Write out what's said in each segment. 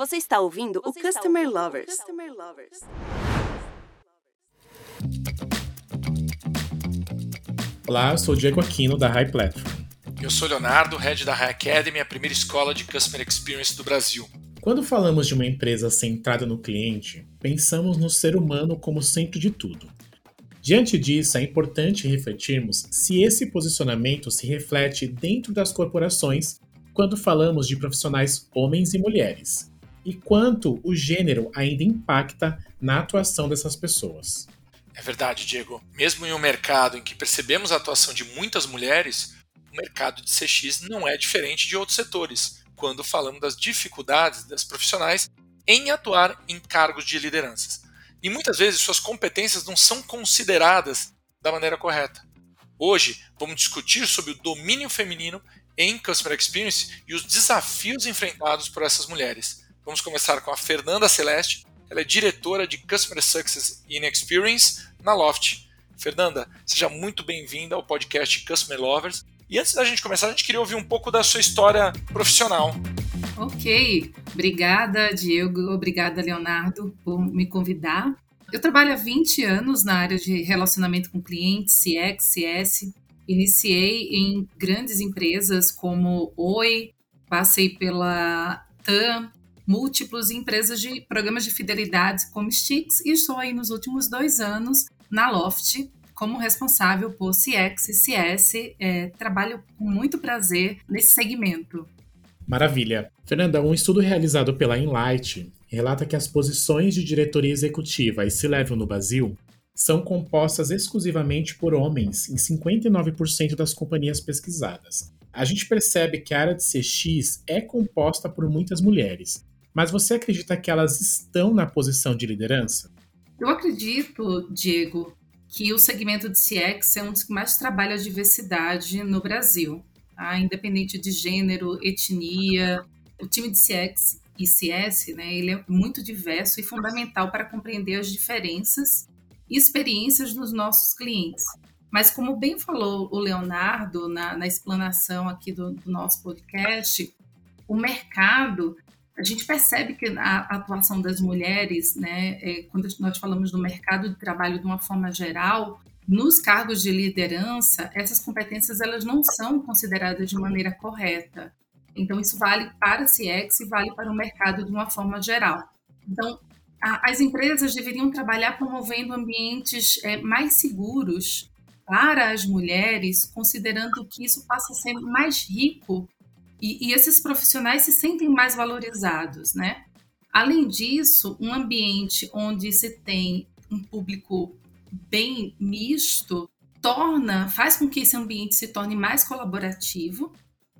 Você está ouvindo Você o Customer ouvindo Lovers. Customer Lovers. Olá, eu sou o Diego Aquino da High Platform. Eu sou Leonardo, head da High Academy, a primeira escola de Customer Experience do Brasil. Quando falamos de uma empresa centrada no cliente, pensamos no ser humano como centro de tudo. Diante disso, é importante refletirmos se esse posicionamento se reflete dentro das corporações quando falamos de profissionais homens e mulheres e quanto o gênero ainda impacta na atuação dessas pessoas. É verdade, Diego. Mesmo em um mercado em que percebemos a atuação de muitas mulheres, o mercado de CX não é diferente de outros setores, quando falamos das dificuldades das profissionais em atuar em cargos de lideranças. E muitas vezes suas competências não são consideradas da maneira correta. Hoje, vamos discutir sobre o domínio feminino em Customer Experience e os desafios enfrentados por essas mulheres. Vamos começar com a Fernanda Celeste. Ela é diretora de Customer Success in Experience na Loft. Fernanda, seja muito bem-vinda ao podcast Customer Lovers. E antes da gente começar, a gente queria ouvir um pouco da sua história profissional. Ok, obrigada, Diego, obrigada, Leonardo, por me convidar. Eu trabalho há 20 anos na área de relacionamento com clientes, CX, CS. Iniciei em grandes empresas como Oi, passei pela TAM, múltiplos empresas de programas de fidelidade como Stix e estou aí nos últimos dois anos na Loft como responsável por CX e CS. É, trabalho com muito prazer nesse segmento. Maravilha. Fernanda, um estudo realizado pela Enlight relata que as posições de diretoria executiva e C-Level no Brasil são compostas exclusivamente por homens em 59% das companhias pesquisadas. A gente percebe que a área de CX é composta por muitas mulheres, mas você acredita que elas estão na posição de liderança? Eu acredito, Diego, que o segmento de CX é um dos que mais trabalha a diversidade no Brasil, tá? independente de gênero, etnia. O time de CX e CS, né, ele é muito diverso e fundamental para compreender as diferenças e experiências dos nossos clientes. Mas como bem falou o Leonardo na, na explanação aqui do, do nosso podcast, o mercado a gente percebe que a atuação das mulheres, né, é, quando nós falamos do mercado de trabalho de uma forma geral, nos cargos de liderança, essas competências elas não são consideradas de maneira correta. Então, isso vale para a CX e vale para o mercado de uma forma geral. Então, a, as empresas deveriam trabalhar promovendo ambientes é, mais seguros para as mulheres, considerando que isso passa a ser mais rico e, e esses profissionais se sentem mais valorizados, né? Além disso, um ambiente onde se tem um público bem misto torna, faz com que esse ambiente se torne mais colaborativo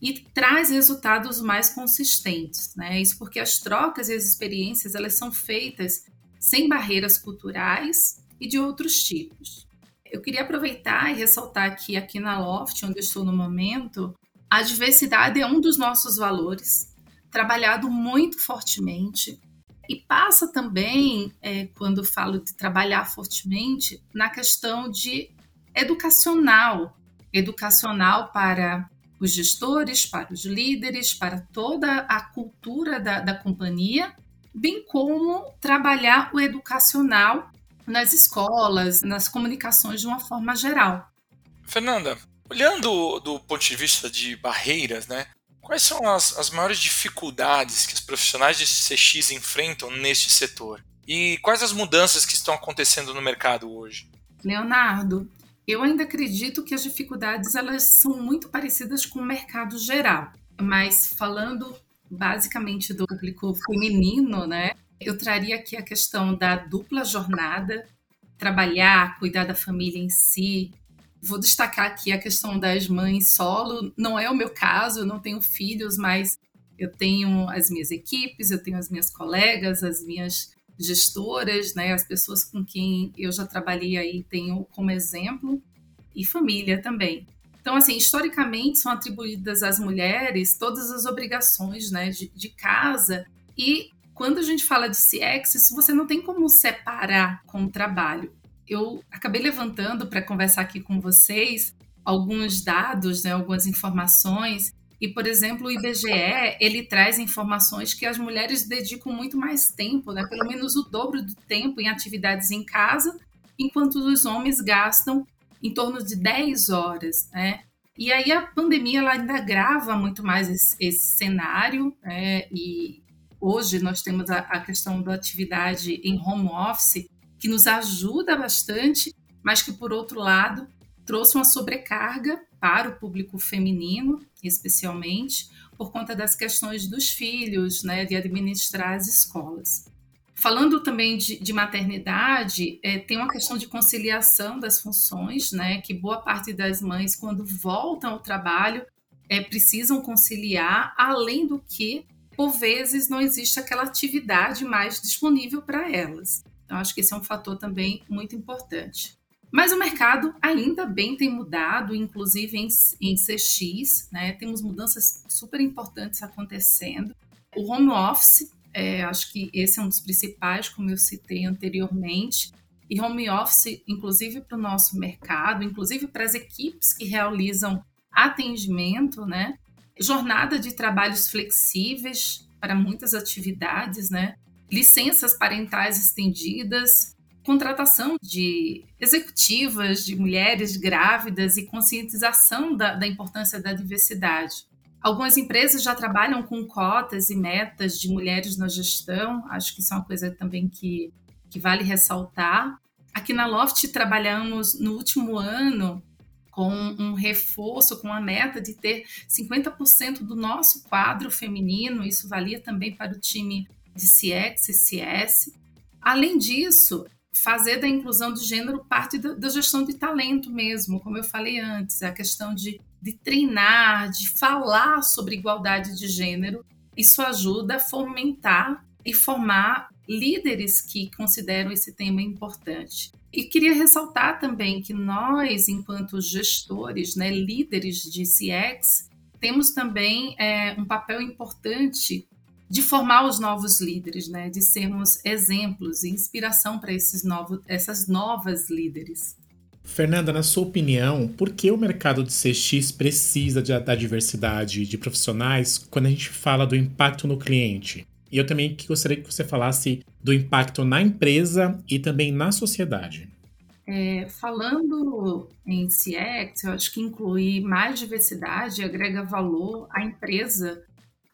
e traz resultados mais consistentes, né? Isso porque as trocas e as experiências elas são feitas sem barreiras culturais e de outros tipos. Eu queria aproveitar e ressaltar que aqui na Loft, onde eu estou no momento, a diversidade é um dos nossos valores, trabalhado muito fortemente. E passa também, é, quando falo de trabalhar fortemente, na questão de educacional educacional para os gestores, para os líderes, para toda a cultura da, da companhia, bem como trabalhar o educacional nas escolas, nas comunicações de uma forma geral. Fernanda, Olhando do ponto de vista de barreiras, né? Quais são as, as maiores dificuldades que os profissionais de CX enfrentam neste setor? E quais as mudanças que estão acontecendo no mercado hoje? Leonardo, eu ainda acredito que as dificuldades elas são muito parecidas com o mercado geral, mas falando basicamente do público feminino, né? Eu traria aqui a questão da dupla jornada, trabalhar, cuidar da família em si, Vou destacar aqui a questão das mães solo. Não é o meu caso, eu não tenho filhos, mas eu tenho as minhas equipes, eu tenho as minhas colegas, as minhas gestoras, né, as pessoas com quem eu já trabalhei aí tenho como exemplo e família também. Então, assim, historicamente são atribuídas às mulheres todas as obrigações, né, de, de casa e quando a gente fala de CX, isso você não tem como separar com o trabalho eu acabei levantando para conversar aqui com vocês alguns dados, né, algumas informações, E, por exemplo, o IBGE, ele traz informações que as mulheres dedicam muito mais tempo, né? pelo menos o dobro do tempo em atividades em casa, enquanto os homens gastam em torno de 10 horas. Né? E aí a pandemia ela ainda agrava muito mais esse, esse cenário, né? e hoje nós temos a, a questão da atividade em home office, que nos ajuda bastante, mas que, por outro lado, trouxe uma sobrecarga para o público feminino, especialmente, por conta das questões dos filhos, né, de administrar as escolas. Falando também de, de maternidade, é, tem uma questão de conciliação das funções, né, que boa parte das mães, quando voltam ao trabalho, é, precisam conciliar, além do que, por vezes, não existe aquela atividade mais disponível para elas. Então, acho que esse é um fator também muito importante. Mas o mercado ainda bem tem mudado, inclusive em, em CX, né? Temos mudanças super importantes acontecendo. O home office, é, acho que esse é um dos principais, como eu citei anteriormente. E home office, inclusive para o nosso mercado, inclusive para as equipes que realizam atendimento, né? Jornada de trabalhos flexíveis para muitas atividades, né? Licenças parentais estendidas, contratação de executivas, de mulheres grávidas e conscientização da, da importância da diversidade. Algumas empresas já trabalham com cotas e metas de mulheres na gestão, acho que isso é uma coisa também que, que vale ressaltar. Aqui na Loft trabalhamos no último ano com um reforço, com a meta de ter 50% do nosso quadro feminino, isso valia também para o time de CX e CS. Além disso, fazer da inclusão de gênero parte da, da, gestão de talento mesmo, como eu falei antes, a questão de, de treinar, de falar sobre igualdade de gênero, isso ajuda a fomentar e formar líderes que consideram esse tema importante. E queria ressaltar também que nós, enquanto gestores, né, líderes de CX, temos também é, um papel importante de formar os novos líderes, né? de sermos exemplos e inspiração para esses novos, essas novas líderes. Fernanda, na sua opinião, por que o mercado de CX precisa de, da diversidade de profissionais quando a gente fala do impacto no cliente? E eu também gostaria que você falasse do impacto na empresa e também na sociedade. É, falando em CX, eu acho que incluir mais diversidade agrega valor à empresa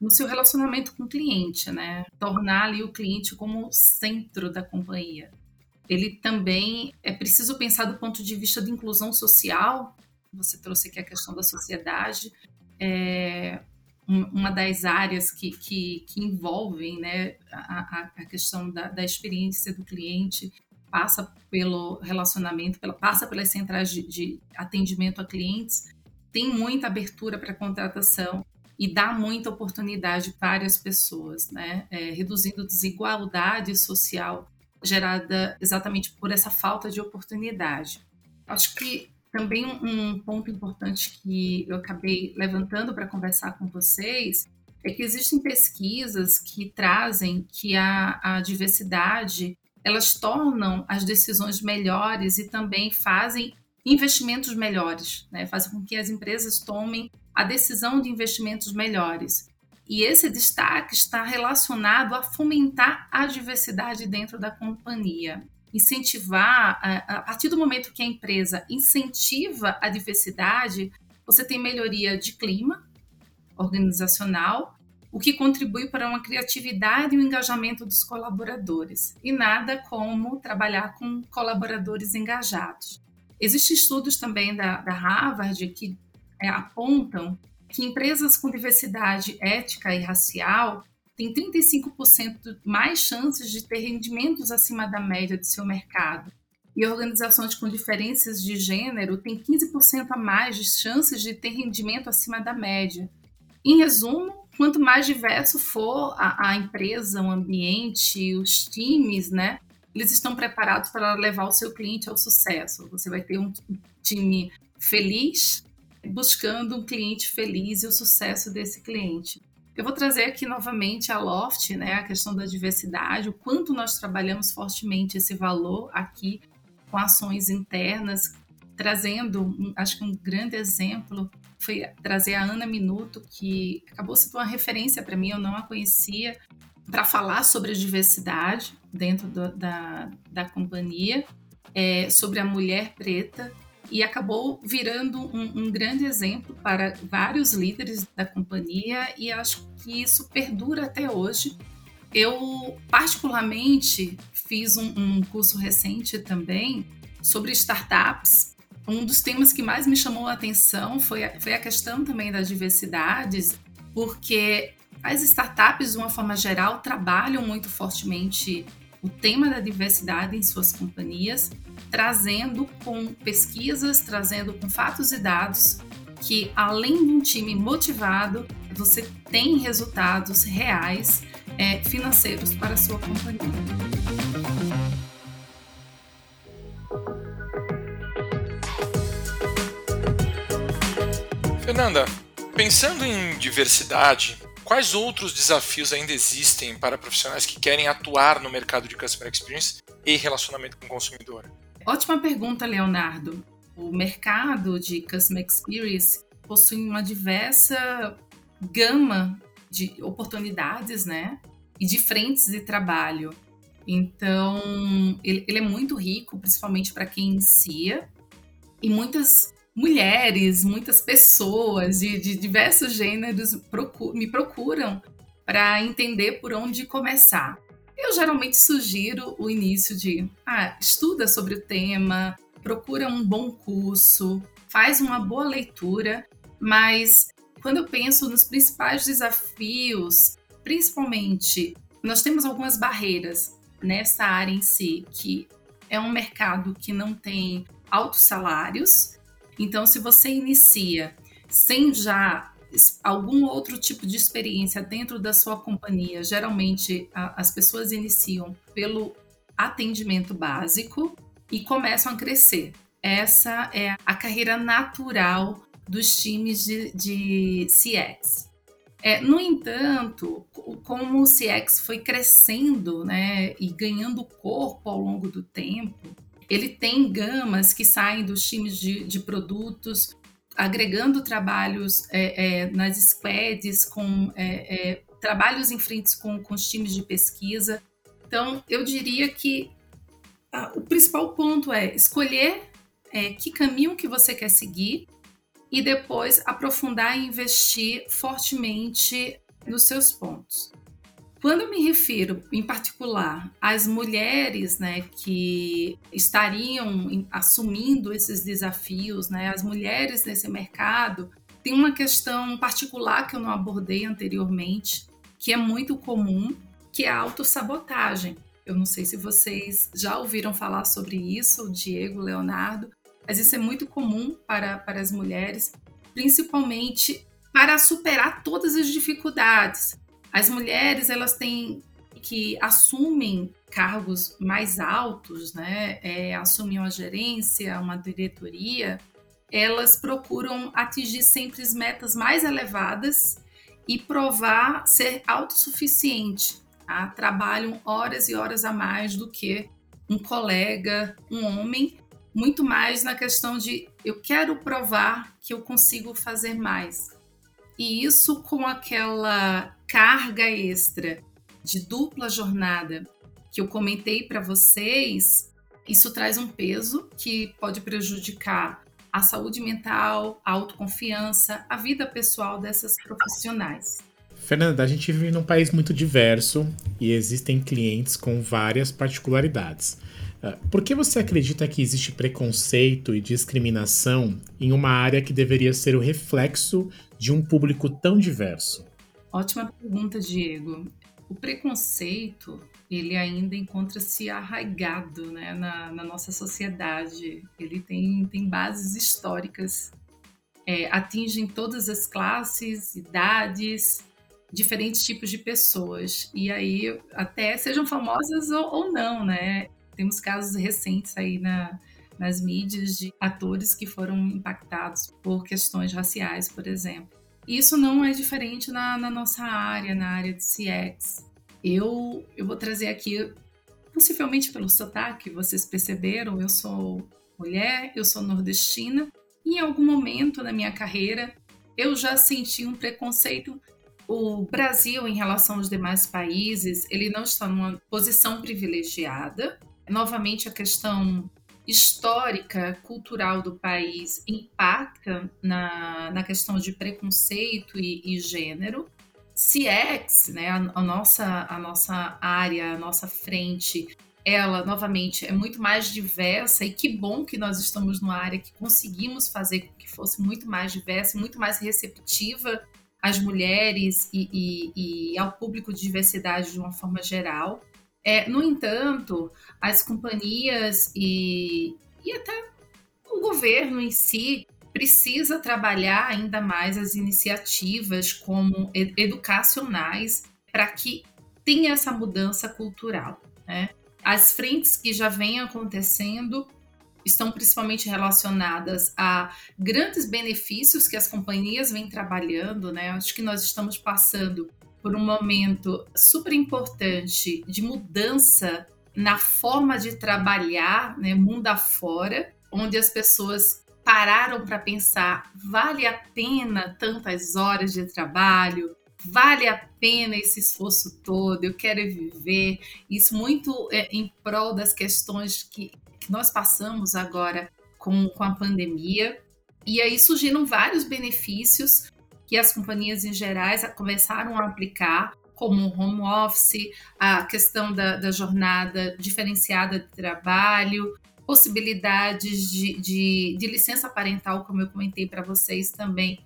no seu relacionamento com o cliente, né? Tornar ali o cliente como centro da companhia. Ele também é preciso pensar do ponto de vista de inclusão social. Você trouxe aqui a questão da sociedade. É uma das áreas que, que, que envolvem né, a, a questão da, da experiência do cliente passa pelo relacionamento, pela, passa pelas centrais de, de atendimento a clientes, tem muita abertura para contratação e dá muita oportunidade para as pessoas, né? É, reduzindo desigualdade social gerada exatamente por essa falta de oportunidade. Acho que também um ponto importante que eu acabei levantando para conversar com vocês é que existem pesquisas que trazem que a, a diversidade elas tornam as decisões melhores e também fazem investimentos melhores, né? fazem com que as empresas tomem a decisão de investimentos melhores. E esse destaque está relacionado a fomentar a diversidade dentro da companhia. Incentivar, a partir do momento que a empresa incentiva a diversidade, você tem melhoria de clima organizacional, o que contribui para uma criatividade e um engajamento dos colaboradores. E nada como trabalhar com colaboradores engajados. Existem estudos também da, da Harvard que é, apontam que empresas com diversidade ética e racial têm 35% mais chances de ter rendimentos acima da média de seu mercado. E organizações com diferenças de gênero têm 15% a mais de chances de ter rendimento acima da média. Em resumo, quanto mais diverso for a, a empresa, o ambiente, os times, né, eles estão preparados para levar o seu cliente ao sucesso. Você vai ter um time feliz, buscando um cliente feliz e o sucesso desse cliente. Eu vou trazer aqui novamente a Loft, né, a questão da diversidade, o quanto nós trabalhamos fortemente esse valor aqui com ações internas, trazendo, acho que um grande exemplo foi trazer a Ana Minuto, que acabou sendo uma referência para mim, eu não a conhecia, para falar sobre a diversidade dentro do, da, da companhia, é, sobre a mulher preta, e acabou virando um, um, grande exemplo para vários líderes da companhia, e acho que isso perdura até hoje. Eu, particularmente, fiz um, um curso recente também sobre startups. Um dos temas que mais me chamou a atenção foi a, foi a questão também das diversidades, porque as startups, de uma forma geral, trabalham muito fortemente o tema da diversidade em suas companhias, trazendo com pesquisas, trazendo com fatos e dados que, além de um time motivado, você tem resultados reais é, financeiros para a sua companhia. Fernanda, pensando em diversidade, quais outros desafios ainda existem para profissionais que querem atuar no mercado de Customer Experience e relacionamento com o consumidor? Ótima pergunta, Leonardo. O mercado de Customer Experience possui uma diversa gama de oportunidades, né? E de frentes de trabalho. Então, ele, ele é muito rico, principalmente para quem inicia, e muitas mulheres, muitas pessoas de, de diversos gêneros me procuram para entender por onde começar. Eu geralmente sugiro o início de ah, estuda sobre o tema, procura um bom curso, faz uma boa leitura, mas quando eu penso nos principais desafios, principalmente, nós temos algumas barreiras nessa área em si, que é um mercado que não tem altos salários, então, se você inicia sem já algum outro tipo de experiência dentro da sua companhia, geralmente a, as pessoas iniciam pelo atendimento básico e começam a crescer. Essa é a carreira natural dos times de, de CX. É, no entanto, como o CX foi crescendo né, e ganhando corpo ao longo do tempo, ele tem gamas que saem dos times de, de produtos, agregando trabalhos é, é, nas squads, com é, é, trabalhos em frente com, com os times de pesquisa. Então, eu diria que o principal ponto é escolher é, que caminho que você quer seguir e depois aprofundar e investir fortemente nos seus pontos. Quando eu me refiro, em particular, às mulheres né, que estariam assumindo esses desafios, né, as mulheres nesse mercado, tem uma questão particular que eu não abordei anteriormente, que é muito comum, que é a autossabotagem. Eu não sei se vocês já ouviram falar sobre isso, Diego, Leonardo, mas isso é muito comum para, para as mulheres, principalmente para superar todas as dificuldades. As mulheres, elas têm que assumem cargos mais altos, né, é, assumem uma gerência, uma diretoria, elas procuram atingir sempre as metas mais elevadas e provar ser autossuficiente. Tá? Trabalham horas e horas a mais do que um colega, um homem, muito mais na questão de eu quero provar que eu consigo fazer mais. E isso com aquela carga extra de dupla jornada que eu comentei para vocês, isso traz um peso que pode prejudicar a saúde mental, a autoconfiança, a vida pessoal dessas profissionais. Fernanda, a gente vive num país muito diverso e existem clientes com várias particularidades. Ah, por que você acredita que existe preconceito e discriminação em uma área que deveria ser o reflexo de um público tão diverso? Ótima pergunta, Diego. O preconceito, ele ainda encontra-se arraigado né, na, na, nossa sociedade. Ele tem, tem bases históricas, é, atingem todas as classes, idades, diferentes tipos de pessoas. E aí, até sejam famosas ou, ou não, né? Temos casos recentes aí na, nas mídias de atores que foram impactados por questões raciais, por exemplo. Isso não é diferente na, na nossa área, na área de CX. Eu, eu vou trazer aqui, possivelmente pelo sotaque, vocês perceberam, eu sou mulher, eu sou nordestina, e em algum momento na minha carreira eu já senti um preconceito. O Brasil, em relação aos demais países, ele não está numa posição privilegiada. Novamente, a questão histórica, cultural do país impacta na, na questão de preconceito e, e gênero. CX, né, a, a, nossa, a nossa área, a nossa frente, ela, novamente, é muito mais diversa e que bom que nós estamos numa área que conseguimos fazer com que fosse muito mais diversa, muito mais receptiva às mulheres e, e, e ao público de diversidade de uma forma geral. É, no entanto, as companhias e, e até o governo em si precisa trabalhar ainda mais as iniciativas como educacionais para que tenha essa mudança cultural. Né? As frentes que já vêm acontecendo estão principalmente relacionadas a grandes benefícios que as companhias vêm trabalhando, né? Acho que nós estamos passando por um momento super importante de mudança na forma de trabalhar, né, mundo afora, onde as pessoas pararam para pensar: vale a pena tantas horas de trabalho? Vale a pena esse esforço todo? Eu quero viver. Isso muito é, em prol das questões que, que nós passamos agora com, com a pandemia. E aí surgiram vários benefícios que as companhias em gerais começaram a aplicar, como home office, a questão da, da jornada diferenciada de trabalho, possibilidades de, de, de, licença parental, como eu comentei para vocês também,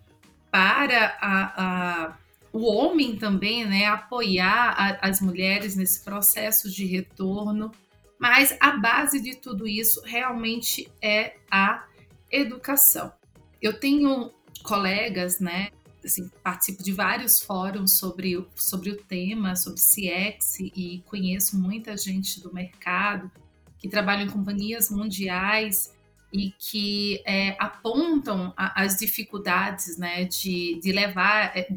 para a, a, o homem também, né, apoiar a, as mulheres nesse processo de retorno. Mas a base de tudo isso realmente é a educação. Eu tenho colegas, né, assim, participo de vários fóruns sobre, sobre o tema, sobre CX, e conheço muita gente do mercado que trabalha em companhias mundiais e que é, apontam a, as dificuldades né, de, de levar é,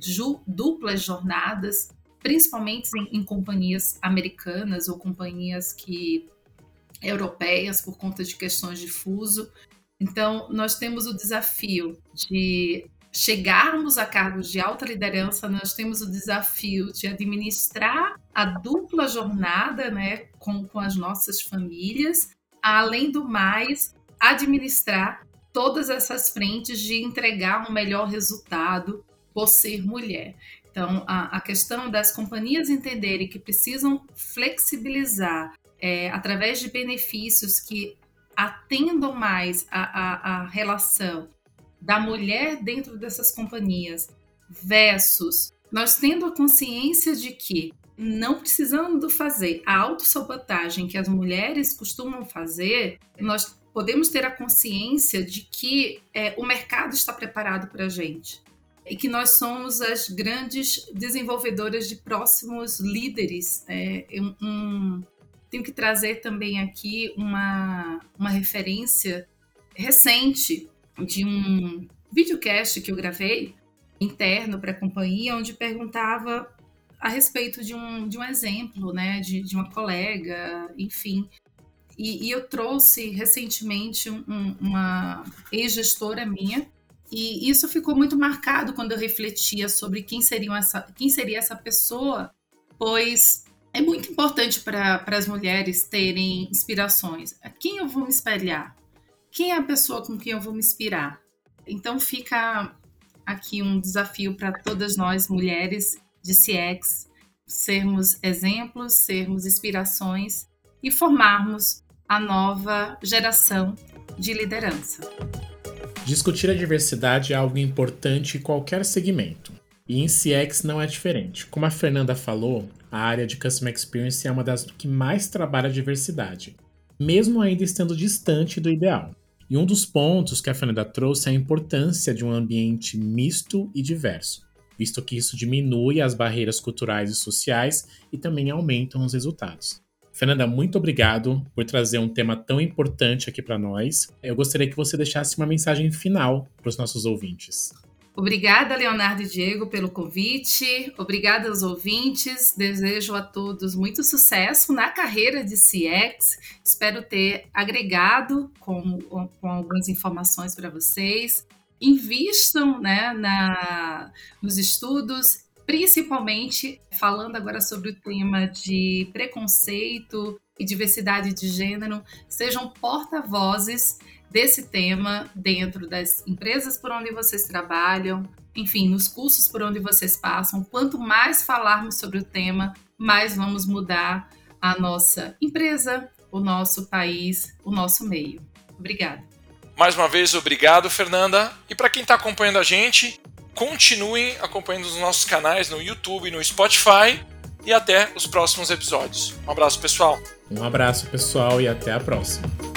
duplas jornadas, principalmente em, em, companhias americanas ou companhias que europeias por conta de questões de fuso. Então, nós temos o desafio de chegarmos a cargos de alta liderança, nós temos o desafio de administrar a dupla jornada né, com, com as nossas famílias, além do mais, administrar todas essas frentes de entregar um melhor resultado por ser mulher. Então, a, a questão das companhias entenderem que precisam flexibilizar é, através de benefícios que atendam mais a, a, a relação da mulher dentro dessas companhias versus nós tendo a consciência de que não precisando fazer a autossabotagem que as mulheres costumam fazer, nós podemos ter a consciência de que é, o mercado está preparado para a gente e que nós somos as grandes desenvolvedoras de próximos líderes. É, um, um, tenho que trazer também aqui uma, uma referência recente de um videocast que eu gravei interno para a companhia, onde perguntava a respeito de um, de um exemplo, né, de, de uma colega, enfim. E, e eu trouxe recentemente um, uma ex-gestora minha, e isso ficou muito marcado quando eu refletia sobre quem, seriam essa, quem seria essa pessoa, pois é muito importante para as mulheres terem inspirações. A quem eu vou me espelhar? Quem é a pessoa com quem eu vou me inspirar? Então fica aqui um desafio para todas nós mulheres de CX sermos exemplos, sermos inspirações e formarmos a nova geração de liderança. Discutir a diversidade é algo importante em qualquer segmento. E em CX não é diferente. Como a Fernanda falou, a área de Customer Experience é uma das que mais trabalha a diversidade, mesmo ainda estando distante do ideal. E um dos pontos que a Fernanda trouxe é a importância de um ambiente misto e diverso, visto que isso diminui as barreiras culturais e sociais e também aumentam os resultados. Fernanda, muito obrigado por trazer um tema tão importante aqui para nós. Eu gostaria que você deixasse uma mensagem final para os nossos ouvintes. Obrigada, Leonardo e Diego, pelo convite. Obrigada aos ouvintes. Desejo a todos muito sucesso na carreira de CX. Espero ter agregado com, com algumas informações para vocês. Invistam né, na, nos estudos, principalmente falando agora sobre o tema de preconceito e diversidade de gênero. Sejam porta-vozes desse tema dentro das empresas por onde vocês trabalham, enfim, nos cursos por onde vocês passam. Quanto mais falarmos sobre o tema, mais vamos mudar a nossa empresa, o nosso país, o nosso meio. Obrigada. Mais uma vez, obrigado, Fernanda. E para quem está acompanhando a gente, continuem acompanhando os nossos canais no YouTube e no Spotify. E até os próximos episódios. Um abraço, pessoal. Um abraço, pessoal, e até a próxima.